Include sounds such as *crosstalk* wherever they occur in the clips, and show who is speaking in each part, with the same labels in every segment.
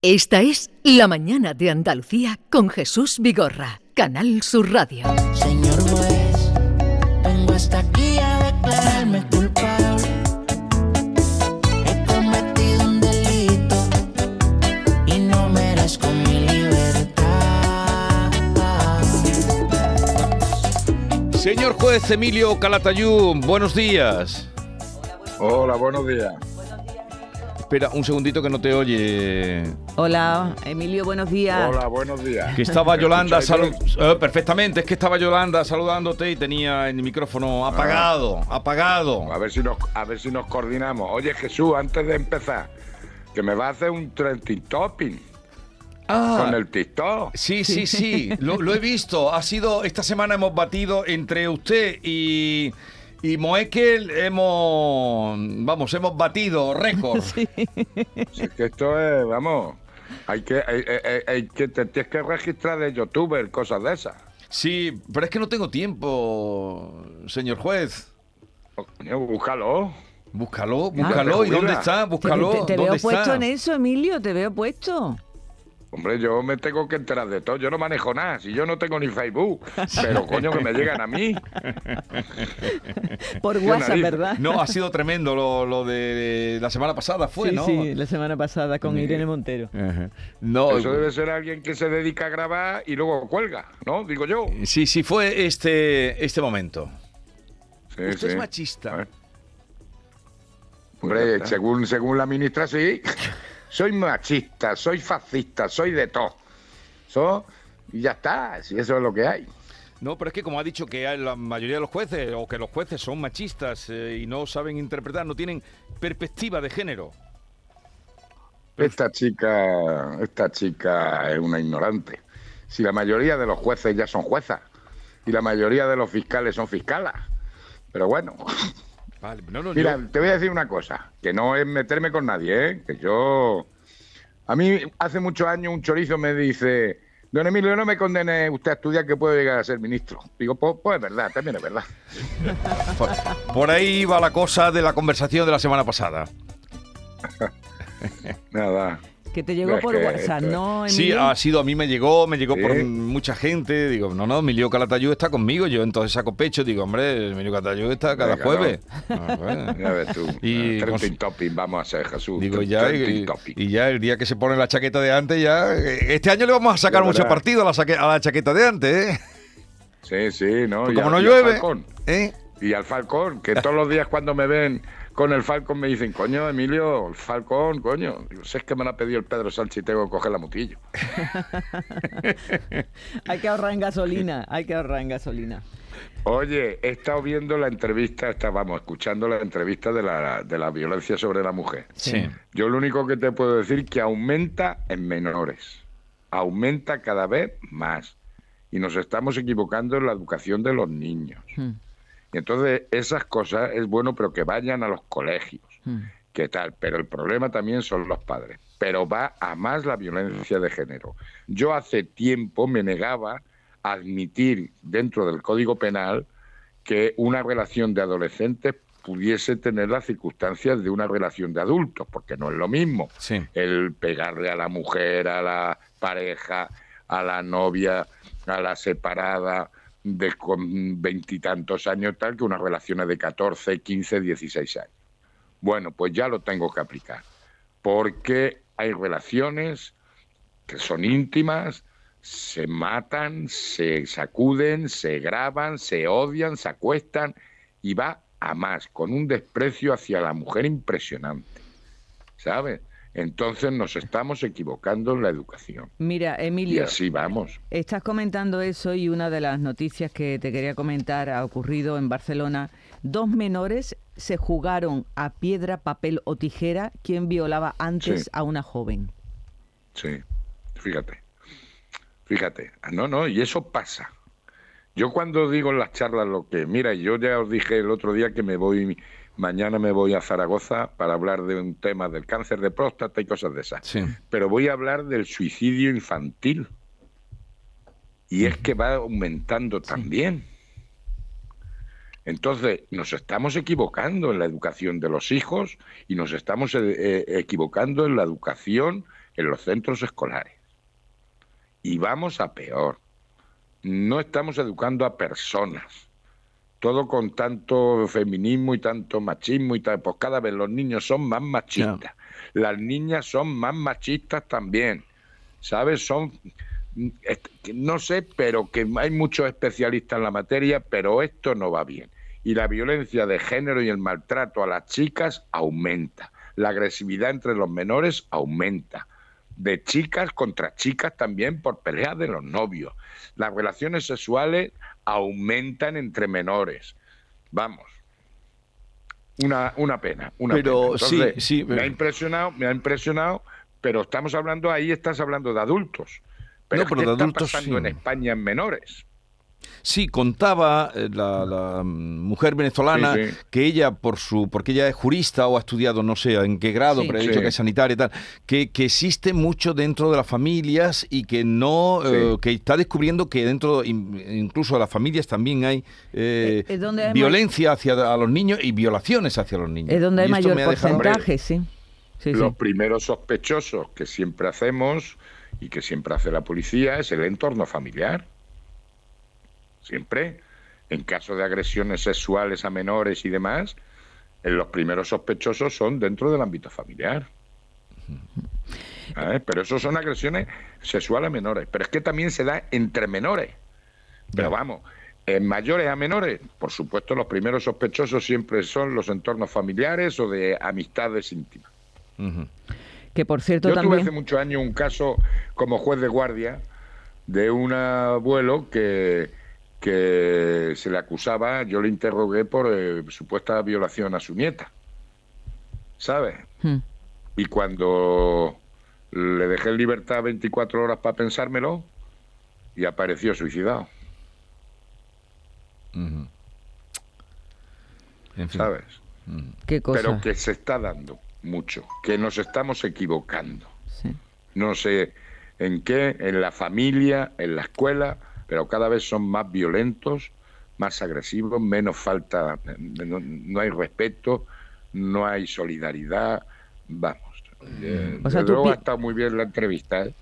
Speaker 1: Esta es La Mañana de Andalucía con Jesús Vigorra, Canal Sur Radio.
Speaker 2: Señor juez, vengo hasta aquí a declararme culpable. He cometido un delito y no merezco mi libertad.
Speaker 3: Señor juez Emilio Calatayud, buenos días.
Speaker 4: Hola, buenos días.
Speaker 3: Espera un segundito que no te oye.
Speaker 5: Hola, Emilio, buenos días.
Speaker 4: Hola, buenos días.
Speaker 3: Que estaba
Speaker 4: ¿Me
Speaker 3: Yolanda
Speaker 4: escucháis
Speaker 3: salu-
Speaker 4: bien?
Speaker 3: Eh, perfectamente, es que estaba Yolanda saludándote y tenía el micrófono apagado, apagado.
Speaker 4: A ver si nos, a ver si nos coordinamos. Oye, Jesús, antes de empezar, que me va a hacer un trending topping
Speaker 3: Ah,
Speaker 4: con el TikTok.
Speaker 3: sí, sí, *laughs* sí, lo, lo he visto. Ha sido, esta semana hemos batido entre usted y, y Moekel, hemos, vamos, hemos batido récord. *laughs*
Speaker 4: Si es que esto es, vamos, hay que, hay, hay- hay que te tienes que registrar de youtuber, cosas de esas.
Speaker 3: Sí, pero es que no tengo tiempo, señor juez.
Speaker 4: Oh, coño, búscalo.
Speaker 3: Búscalo,
Speaker 4: Ah,
Speaker 3: búscalo. ¿Y
Speaker 4: te
Speaker 3: dónde está?
Speaker 5: Te,
Speaker 3: Búscalo.
Speaker 5: te- te
Speaker 3: ¿Dónde
Speaker 5: veo puesto
Speaker 3: está?
Speaker 5: en eso, Emilio, te veo puesto.
Speaker 4: Hombre, yo me tengo que enterar de todo. Yo no manejo nada. Si yo no tengo ni Facebook. Pero coño, que me llegan a mí. *laughs*
Speaker 5: Por WhatsApp. ¿verdad?
Speaker 3: No, ha sido tremendo lo, lo de la semana pasada, fue,
Speaker 5: sí,
Speaker 3: ¿no?
Speaker 5: sí, la semana pasada con
Speaker 3: Sí.
Speaker 5: Irene Montero.
Speaker 3: Ajá. No,
Speaker 4: Eso debe ser alguien que se dedica a grabar y luego cuelga, ¿no? Digo yo.
Speaker 3: sí, sí, fue este, este momento.
Speaker 4: Sí,
Speaker 3: Usted es machista.
Speaker 4: Eh. Hombre, según, según la ministra, sí. *laughs* Soy machista, soy fascista, soy de todo. So, y ya está, si eso es lo que hay.
Speaker 3: No, pero es que como ha dicho que hay la mayoría de los jueces, o que los jueces son machistas eh, y no saben interpretar, no tienen perspectiva de género.
Speaker 4: Esta chica, esta chica es una ignorante. Si la mayoría de los jueces ya son juezas y la mayoría de los fiscales son fiscalas. Pero bueno, *laughs*
Speaker 3: Vale, no, no,
Speaker 4: Mira,
Speaker 3: yo-
Speaker 4: te voy a decir una cosa, que no es meterme con nadie, ¿eh? Que yo... A mí hace muchos años un chorizo me dice, don Emilio, no me condene usted a estudiar que puedo llegar a ser ministro. Digo, pues, pues es verdad, también es verdad.
Speaker 3: por, por ahí va la cosa de la conversación de la semana pasada. *laughs*
Speaker 4: Nada.
Speaker 5: Que te llegó
Speaker 4: Es
Speaker 5: por
Speaker 4: que
Speaker 5: WhatsApp,
Speaker 4: es-
Speaker 5: ¿no, Emilio?
Speaker 3: Sí, ha sido, a mí me llegó, me llegó
Speaker 4: Sí.
Speaker 3: por mucha gente. Digo, no, no, Emilio Calatayud está conmigo. Yo entonces saco pecho. Digo, hombre, Emilio Calatayud está cada
Speaker 4: Venga,
Speaker 3: jueves. *laughs* Ah, bueno.
Speaker 4: Ya ves tú.
Speaker 3: Y
Speaker 4: Trending
Speaker 3: con-
Speaker 4: topping vamos a hacer, Jesús.
Speaker 3: Digo, ya, y, y ya el día que se pone la chaqueta de antes, ya. eh, Este año le vamos a sacar mucho partido a la, saque- a la chaqueta de antes, ¿eh?
Speaker 4: Sí, sí, ¿no?
Speaker 3: Pues
Speaker 4: Y
Speaker 3: como
Speaker 4: al-
Speaker 3: no
Speaker 4: y al
Speaker 3: llueve.
Speaker 4: Falcón.
Speaker 3: ¿eh?
Speaker 4: Y al Falcón, que todos los días cuando me ven con el Falcón me dicen, coño, Emilio, el Falcón, coño. Digo, si es que me lo ha pedido el Pedro Sánchez y tengo que coger la mutillo. *laughs*
Speaker 5: Hay que ahorrar en gasolina, hay que ahorrar en gasolina.
Speaker 4: Oye, he estado viendo la entrevista, estábamos escuchando la entrevista de la, de la violencia sobre la mujer.
Speaker 3: Sí.
Speaker 4: Yo lo único que te puedo decir que aumenta en menores, aumenta cada vez más y nos estamos equivocando en la educación de los niños.
Speaker 5: Hmm,
Speaker 4: Y entonces esas cosas es bueno, pero que vayan a los colegios, que tal. Pero el problema también son los padres. Pero va a más la violencia de género. Yo hace tiempo me negaba a admitir dentro del Código Penal que una relación de adolescentes pudiese tener las circunstancias de una relación de adultos, porque no es lo mismo
Speaker 3: Sí.
Speaker 4: el pegarle a la mujer, a la pareja, a la novia, a la separada de con veintitantos años tal que unas relaciones de 14, 15, 16 años. Bueno, pues ya lo tengo que aplicar, porque hay relaciones que son íntimas, se matan, se sacuden, se graban, se odian, se acuestan y va a más, con un desprecio hacia la mujer impresionante. ¿Sabes? Entonces nos estamos equivocando en la educación.
Speaker 5: Mira,
Speaker 4: Y
Speaker 5: Emilio,
Speaker 4: así vamos.
Speaker 5: estás comentando eso y una de las noticias que te quería comentar ha ocurrido en Barcelona. Dos menores se jugaron a piedra, papel o tijera quien violaba antes
Speaker 4: Sí.
Speaker 5: a una joven.
Speaker 4: Sí, fíjate. Fíjate. Ah, No, no, y eso pasa. Yo cuando digo en las charlas lo que, mira, yo ya os dije el otro día que me voy, mañana me voy a Zaragoza para hablar de un tema del cáncer de próstata y cosas de esas.
Speaker 3: Sí.
Speaker 4: Pero voy a hablar del suicidio infantil. Y es que va aumentando también. Entonces, nos estamos equivocando en la educación de los hijos y nos estamos eh, eh, equivocando en la educación en los centros escolares. Y vamos a peor. No estamos educando a personas. Todo con tanto feminismo y tanto machismo y tal. Pues cada vez los niños son más machistas. Las niñas son más machistas también. ¿Sabes? Son no sé, pero que hay muchos especialistas en la materia, pero esto no va bien. Y la violencia de género y el maltrato a las chicas aumenta. La agresividad entre los menores aumenta. De chicas contra chicas también por peleas de los novios. Las relaciones sexuales aumentan entre menores. Vamos. Una, una pena. Una
Speaker 3: pero
Speaker 4: pena.
Speaker 3: sí, sí.
Speaker 4: Me ha impresionado, me ha impresionado, pero estamos hablando, ahí estás hablando de adultos. Pero,
Speaker 3: no, pero
Speaker 4: ¿qué
Speaker 3: de
Speaker 4: está
Speaker 3: adultos
Speaker 4: pasando
Speaker 3: sí.
Speaker 4: en España en menores?
Speaker 3: Sí, contaba eh, la, la, mujer venezolana
Speaker 4: Sí, sí.
Speaker 3: que ella, por su, porque ella es jurista o ha estudiado, no sé en qué grado,
Speaker 5: Sí.
Speaker 3: pero ha
Speaker 4: Sí.
Speaker 3: dicho que es sanitaria y tal, que, que existe mucho dentro de las familias y que no, eh, que está descubriendo que dentro, in- incluso de las familias también hay eh,
Speaker 5: Eh, es donde hay
Speaker 3: violencia hacia a los niños y violaciones hacia los niños.
Speaker 5: Es donde hay mayor porcentaje, sí. Sí, sí.
Speaker 4: Los primeros sospechosos que siempre hacemos y que siempre hace la policía es el entorno familiar. Siempre. En caso de agresiones sexuales a menores y demás, eh, los primeros sospechosos son dentro del ámbito familiar. Pero eso son agresiones sexuales a menores. Pero es que también se da entre menores. Pero vamos, en mayores a menores, por supuesto, los primeros sospechosos siempre son los entornos familiares o de amistades íntimas.
Speaker 5: Que por cierto
Speaker 4: Yo tuve hace muchos años un caso como juez de guardia de un abuelo que, que se le acusaba, yo le interrogué por eh, supuesta violación a su nieta. ¿Sabes?
Speaker 5: Hmm.
Speaker 4: Y cuando le dejé en libertad 24 horas para pensármelo, y apareció suicidado,
Speaker 3: Ujú. En fin.
Speaker 4: ¿sabes?
Speaker 5: Qué cosa.
Speaker 4: Pero que se está dando mucho, que nos estamos equivocando.
Speaker 5: Sí.
Speaker 4: no sé en qué, en la familia, en la escuela, pero cada vez son más violentos, más agresivos, menos falta, no, no hay respeto, no hay solidaridad, vamos. Eh,
Speaker 5: O sea,
Speaker 4: luego ha estado muy bien la entrevista, ¿eh?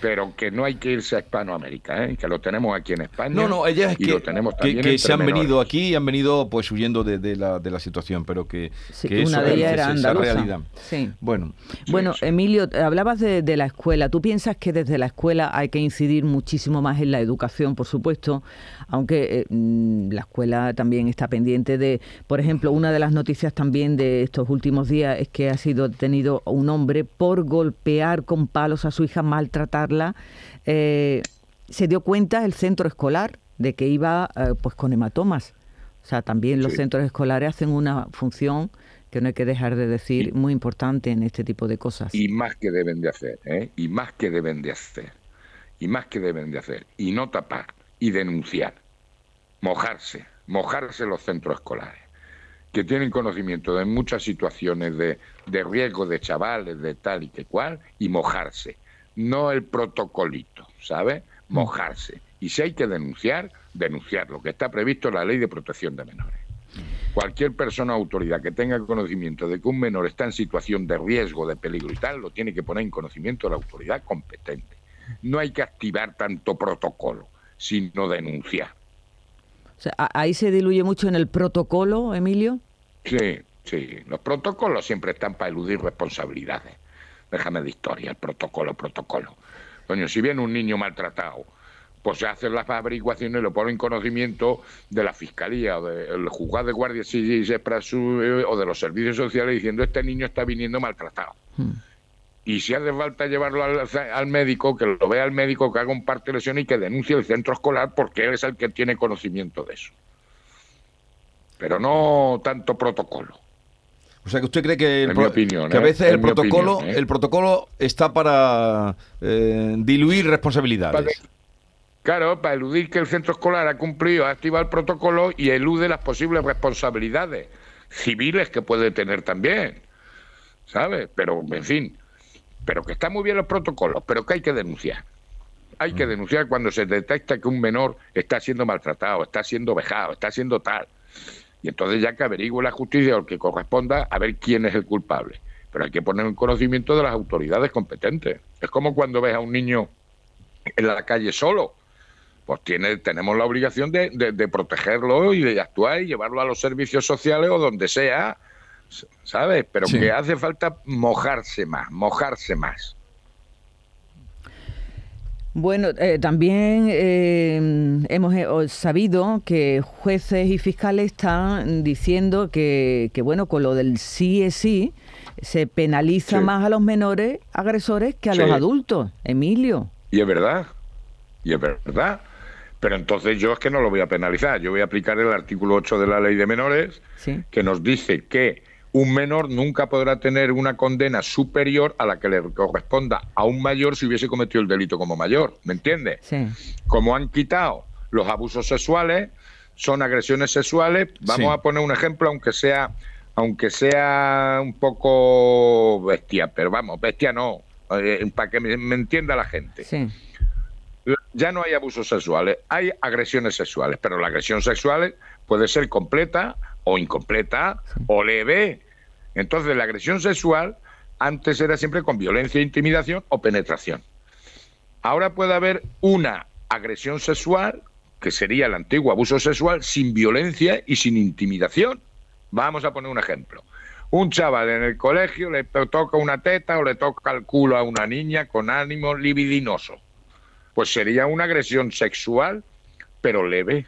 Speaker 4: Pero que no hay que irse a Hispanoamérica, ¿eh? que lo tenemos aquí en España.
Speaker 3: No, no, ella es que,
Speaker 4: lo tenemos
Speaker 3: que,
Speaker 4: también
Speaker 3: que
Speaker 4: entre
Speaker 3: se han
Speaker 4: menores.
Speaker 3: venido aquí y han venido pues huyendo de, de la, de la situación, pero que,
Speaker 5: Sí,
Speaker 3: que
Speaker 5: una
Speaker 3: eso
Speaker 5: de
Speaker 3: es
Speaker 5: ellas era
Speaker 3: esa
Speaker 5: andaluza.
Speaker 3: realidad.
Speaker 5: Sí.
Speaker 3: Bueno,
Speaker 5: Bueno,
Speaker 4: sí.
Speaker 5: Emilio, hablabas de, de la escuela. ¿Tú piensas que desde la escuela hay que incidir muchísimo más en la educación, por supuesto? Aunque eh, mm, la escuela también está pendiente de, por ejemplo, una de las noticias también de estos últimos días es que ha sido detenido un hombre por golpear con palos a su hija, maltratarla. Eh, se dio cuenta el centro escolar de que iba eh, pues con hematomas. O sea, también los
Speaker 4: Sí.
Speaker 5: centros escolares hacen una función que no hay que dejar de decir muy importante en este tipo de cosas.
Speaker 4: y más que deben de hacer, ¿eh? y más que deben de hacer, y más que deben de hacer, y no tapar, y denunciar, mojarse, mojarse los centros escolares, que tienen conocimiento de muchas situaciones de, de riesgo de chavales, de tal y que cual, y mojarse, no el protocolito, ¿sabes? Mojarse. Y si hay que denunciar, denunciar lo que está previsto en la ley de protección de menores. Cualquier persona o autoridad que tenga conocimiento de que un menor está en situación de riesgo, de peligro y tal, lo tiene que poner en conocimiento de la autoridad competente. No hay que activar tanto protocolo, sino denunciar.
Speaker 5: O sea, a- ahí se diluye mucho en el protocolo, Emilio.
Speaker 4: Sí, sí. Los protocolos siempre están para eludir responsabilidades. Déjame de historia, el protocolo, protocolo. Coño, si viene un niño maltratado, pues se hacen las averiguaciones y lo ponen en conocimiento de la fiscalía o del juzgado de guardia para su- eh, o de los servicios sociales diciendo este niño está viniendo maltratado. Y si hace falta llevarlo al, al médico, que lo vea el médico, que haga un parte de lesión y que denuncie el centro escolar porque él es el que tiene conocimiento de eso. Pero no tanto protocolo.
Speaker 3: O sea que usted cree que, el
Speaker 4: En
Speaker 3: pro-
Speaker 4: mi opinión,
Speaker 3: que a
Speaker 4: ¿eh?
Speaker 3: veces el protocolo,
Speaker 4: opinión, ¿eh?
Speaker 3: el protocolo está para eh, diluir responsabilidades.
Speaker 4: Para- Claro, para eludir que el centro escolar ha cumplido, ha activado el protocolo y elude las posibles responsabilidades civiles que puede tener también. ¿Sabes? Pero, en fin, pero que están muy bien los protocolos, pero que hay que denunciar. Hay que denunciar cuando se detecta que un menor está siendo maltratado, está siendo vejado, está siendo tal. Y entonces ya que averigüe la justicia o el que corresponda a ver quién es el culpable. pero hay que poner en conocimiento de las autoridades competentes. Es como cuando ves a un niño en la calle solo. Pues tiene, tenemos la obligación de, de- de protegerlo y de actuar y llevarlo a los servicios sociales o donde sea, ¿sabes? Pero
Speaker 3: Sí.
Speaker 4: que hace falta mojarse más, mojarse más.
Speaker 5: Bueno, eh, también eh, hemos eh, sabido que jueces y fiscales están diciendo que, que, bueno, con lo del sí es sí, se penaliza
Speaker 4: Sí.
Speaker 5: más a los menores agresores que a
Speaker 4: Sí.
Speaker 5: los adultos. Emilio.
Speaker 4: Y es verdad, y es verdad. Pero entonces yo es que no lo voy a penalizar. Yo voy a aplicar el artículo 8 de la ley de menores,
Speaker 5: Sí.
Speaker 4: que nos dice que un menor nunca podrá tener una condena superior a la que le corresponda a un mayor si hubiese cometido el delito como mayor. ¿Me entiendes?
Speaker 5: Sí.
Speaker 4: Como han quitado los abusos sexuales, son agresiones sexuales. Vamos
Speaker 3: Sí.
Speaker 4: a poner un ejemplo, aunque sea, aunque sea un poco bestia, pero vamos, bestia no, eh, para que me, me entienda la gente
Speaker 5: Sí.
Speaker 4: Ya no hay abusos sexuales, hay agresiones sexuales, pero la agresión sexual puede ser completa o incompleta o leve. Entonces, la agresión sexual antes era siempre con violencia, intimidación o penetración. Ahora puede haber una agresión sexual, que sería el antiguo abuso sexual, sin violencia y sin intimidación. Vamos a poner un ejemplo. Un chaval en el colegio le toca una teta o le toca el culo a una niña con ánimo libidinoso pues sería una agresión sexual, pero leve.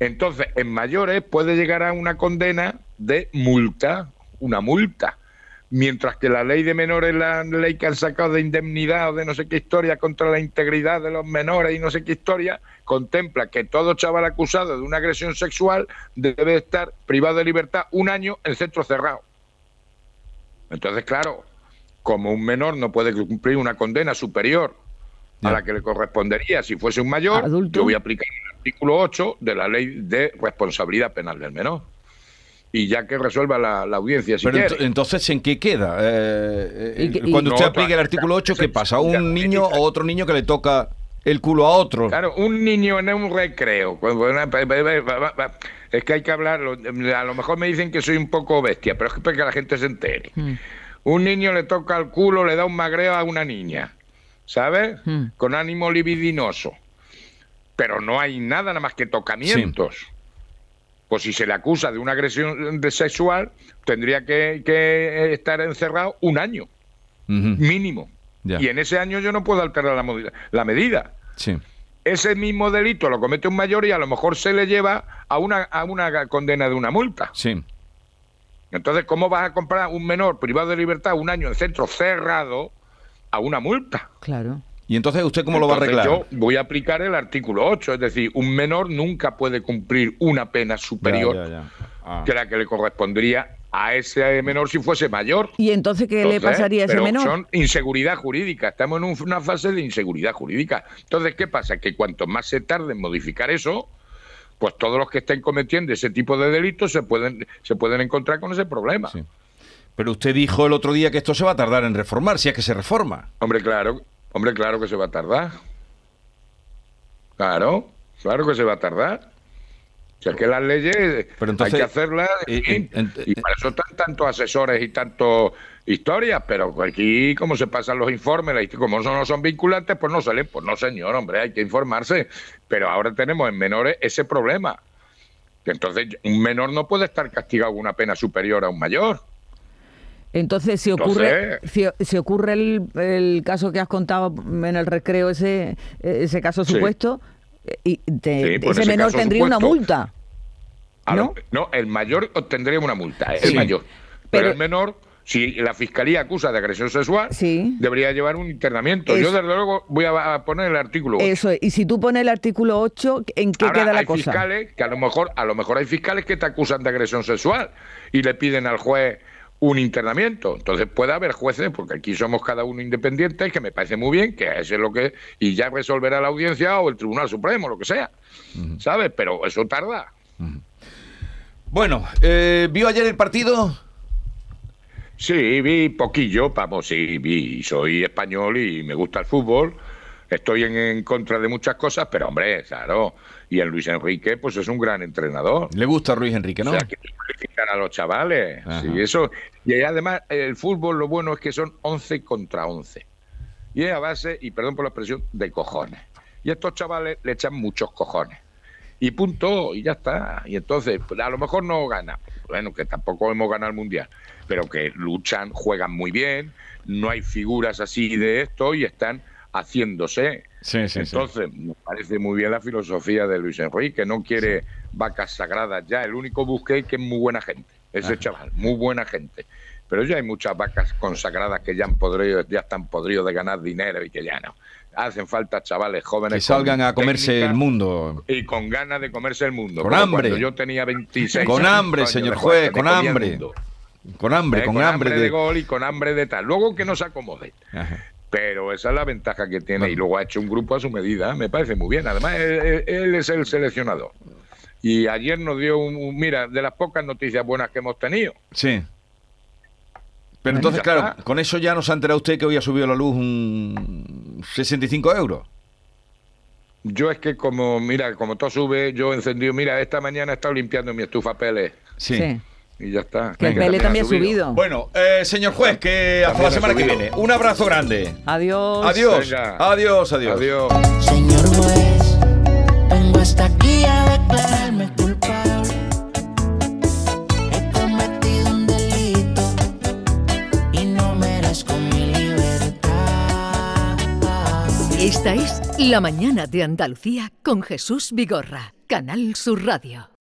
Speaker 4: Entonces, en mayores puede llegar a una condena de multa, una multa. Mientras que la ley de menores, la ley que han sacado de indemnidad o de no sé qué historia contra la integridad de los menores y no sé qué historia, contempla que todo chaval acusado de una agresión sexual debe estar privado de libertad un año en centro cerrado. Entonces, claro, como un menor no puede cumplir una condena superior. A la que le correspondería si fuese un mayor,
Speaker 5: Adulto.
Speaker 4: yo voy a aplicar el artículo 8 de la ley de responsabilidad penal del menor. Y ya que resuelva la, la audiencia si
Speaker 3: Pero ent-
Speaker 4: quiere.
Speaker 3: entonces, ¿en qué queda? Eh, eh,
Speaker 5: Y que- y-
Speaker 3: cuando usted
Speaker 4: No,
Speaker 3: aplique el artículo 8, ¿qué pasa?
Speaker 4: ya,
Speaker 3: ¿Un niño o otro niño que le toca el culo a otro?
Speaker 4: Claro, un niño en un recreo. Es que hay que hablarlo. A lo mejor me dicen que soy un poco bestia, pero es que para que la gente se entere.
Speaker 5: Mm.
Speaker 4: Un niño le toca el culo, le da un magreo a una niña, ¿sabes?
Speaker 5: Mm.
Speaker 4: Con ánimo libidinoso. Pero no hay nada, nada más que tocamientos. Pues si se le acusa de una agresión sexual, tendría que, que estar encerrado un año, mínimo.
Speaker 3: Ya.
Speaker 4: Y en ese año yo no puedo alterar la, la medida
Speaker 3: Sí.
Speaker 4: ese mismo delito lo comete un mayor y a lo mejor se le lleva a una, a una condena de una multa.
Speaker 3: Sí.
Speaker 4: Entonces, ¿cómo vas a comprar un menor privado de libertad un año en centro cerrado a una multa?
Speaker 5: Claro.
Speaker 3: ¿Y entonces usted cómo lo va a arreglar?
Speaker 4: Yo voy a aplicar el artículo 8, es decir, un menor nunca puede cumplir una pena superior
Speaker 3: Ya, ya, ya. Ah.
Speaker 4: que la que le correspondería a ese menor si fuese mayor.
Speaker 5: ¿Y entonces qué le pasaría a ese
Speaker 4: pero
Speaker 5: menor?
Speaker 4: Son inseguridad jurídica. Estamos en un- una fase de inseguridad jurídica. Entonces, ¿qué pasa? Que cuanto más se tarde en modificar eso, pues todos los que estén cometiendo ese tipo de delitos se pueden, se pueden encontrar con ese problema.
Speaker 3: Sí. Pero usted dijo el otro día que esto se va a tardar en reformar, si es que se reforma.
Speaker 4: Hombre, claro, hombre, claro que se va a tardar. Claro, claro que se va a tardar. O sea, que las leyes
Speaker 3: Pero entonces,
Speaker 4: hay que hacerlas
Speaker 3: eh,
Speaker 4: fin,
Speaker 3: en- en-
Speaker 4: y para eso están tantos asesores y tantos historias, pero aquí como se pasan los informes, y como no son vinculantes, pues no salen, pues no señor, hombre, hay que informarse. Pero ahora tenemos en menores ese problema. Entonces, un menor no puede estar castigado con una pena superior a un mayor.
Speaker 5: Entonces, si ocurre, si, si ocurre el, el caso que has contado en el recreo, ese, ese caso supuesto, eh, y te-
Speaker 4: Sí, pues
Speaker 5: ese menor tendría una multa. ¿No?
Speaker 4: lo- no, el mayor obtendría una multa, el
Speaker 3: Sí.
Speaker 4: mayor. Pero,
Speaker 5: Pero-
Speaker 4: el menor, si la fiscalía acusa de agresión sexual, debería llevar un internamiento. Yo, desde luego, voy a, a poner el artículo 8.
Speaker 5: Eso es. Y si tú pones el artículo 8, ¿en qué
Speaker 4: Ahora,
Speaker 5: queda la
Speaker 4: hay
Speaker 5: cosa?
Speaker 4: fiscales que a lo mejor a lo mejor hay fiscales que te acusan de agresión sexual y le piden al juez un internamiento. Entonces puede haber jueces, porque aquí somos cada uno independiente, que me parece muy bien, que eso es lo que y ya resolverá la audiencia o el Tribunal Supremo, lo que sea. ¿Sabes? Pero eso tarda.
Speaker 3: Bueno, eh, ¿vio ayer el partido?
Speaker 4: Sí, vi poquillo, vamos, sí, vi, soy español y me gusta el fútbol. Estoy en, en contra de muchas cosas, pero hombre, claro. Y en Luis Enrique, pues es un gran entrenador.
Speaker 3: Le gusta a Ruiz Enrique, ¿no?
Speaker 4: O sea, que a los chavales.
Speaker 3: Ajá.
Speaker 4: Sí, eso. Y además, el fútbol lo bueno es que son 11 contra 11. Y es a base, y perdón por la expresión, de cojones. Y a estos chavales le echan muchos cojones. Y punto, y ya está. Y entonces, pues, a lo mejor no gana. Bueno, que tampoco hemos ganado el mundial. Pero que luchan, juegan muy bien. No hay figuras así de esto y están haciéndose.
Speaker 3: Sí, sí, sí.
Speaker 4: Entonces, me parece muy bien la filosofía de Luis Enrique, no quiere vacas sagradas ya, el único busque que es muy buena gente, ese chaval, muy buena gente. Pero ya hay muchas vacas consagradas que ya han podrido, ya están podridos de ganar dinero y que ya no. Hacen falta chavales jóvenes
Speaker 3: Que salgan a comerse el mundo.
Speaker 4: y con ganas de comerse el mundo.
Speaker 3: Con
Speaker 4: Como
Speaker 3: hambre.
Speaker 4: Yo tenía 26
Speaker 3: Con hambre, señor
Speaker 4: me
Speaker 3: juez, con hambre. Con hambre,
Speaker 4: Eh,
Speaker 3: con, hambre,
Speaker 4: de...
Speaker 3: de...
Speaker 4: gol y con hambre de tal. Luego que no se acomode.
Speaker 3: Ajá.
Speaker 4: Pero esa es la ventaja que tiene.
Speaker 3: Bueno.
Speaker 4: Y luego ha hecho un grupo a su medida. Me parece muy bien. Además, él, es el seleccionador. Y ayer nos dio un, un- Mira, de las pocas noticias buenas que hemos tenido.
Speaker 3: Sí. Pero entonces, claro, con eso ya nos ha enterado usted que hoy ha subido la luz un 65 euros.
Speaker 4: Yo es que como, mira, como todo sube, yo he encendido, mira, esta mañana he estado limpiando mi estufa Pele
Speaker 3: Sí.
Speaker 5: Sí.
Speaker 4: Y ya está.
Speaker 5: Que el Pele también ha subido.
Speaker 3: Bueno, eh, señor juez, que hasta la
Speaker 4: También
Speaker 3: semana que
Speaker 4: subido.
Speaker 3: viene. Un abrazo grande.
Speaker 5: Adiós.
Speaker 3: Adiós.
Speaker 4: Venga.
Speaker 3: Adiós, adiós.
Speaker 4: Adiós.
Speaker 2: Señor juez, vengo hasta aquí a declararme culpable. He cometido un delito y no merezco mi libertad.
Speaker 1: Esta es La mañana de Andalucía con Jesús Vigorra, Canal Sur Radio.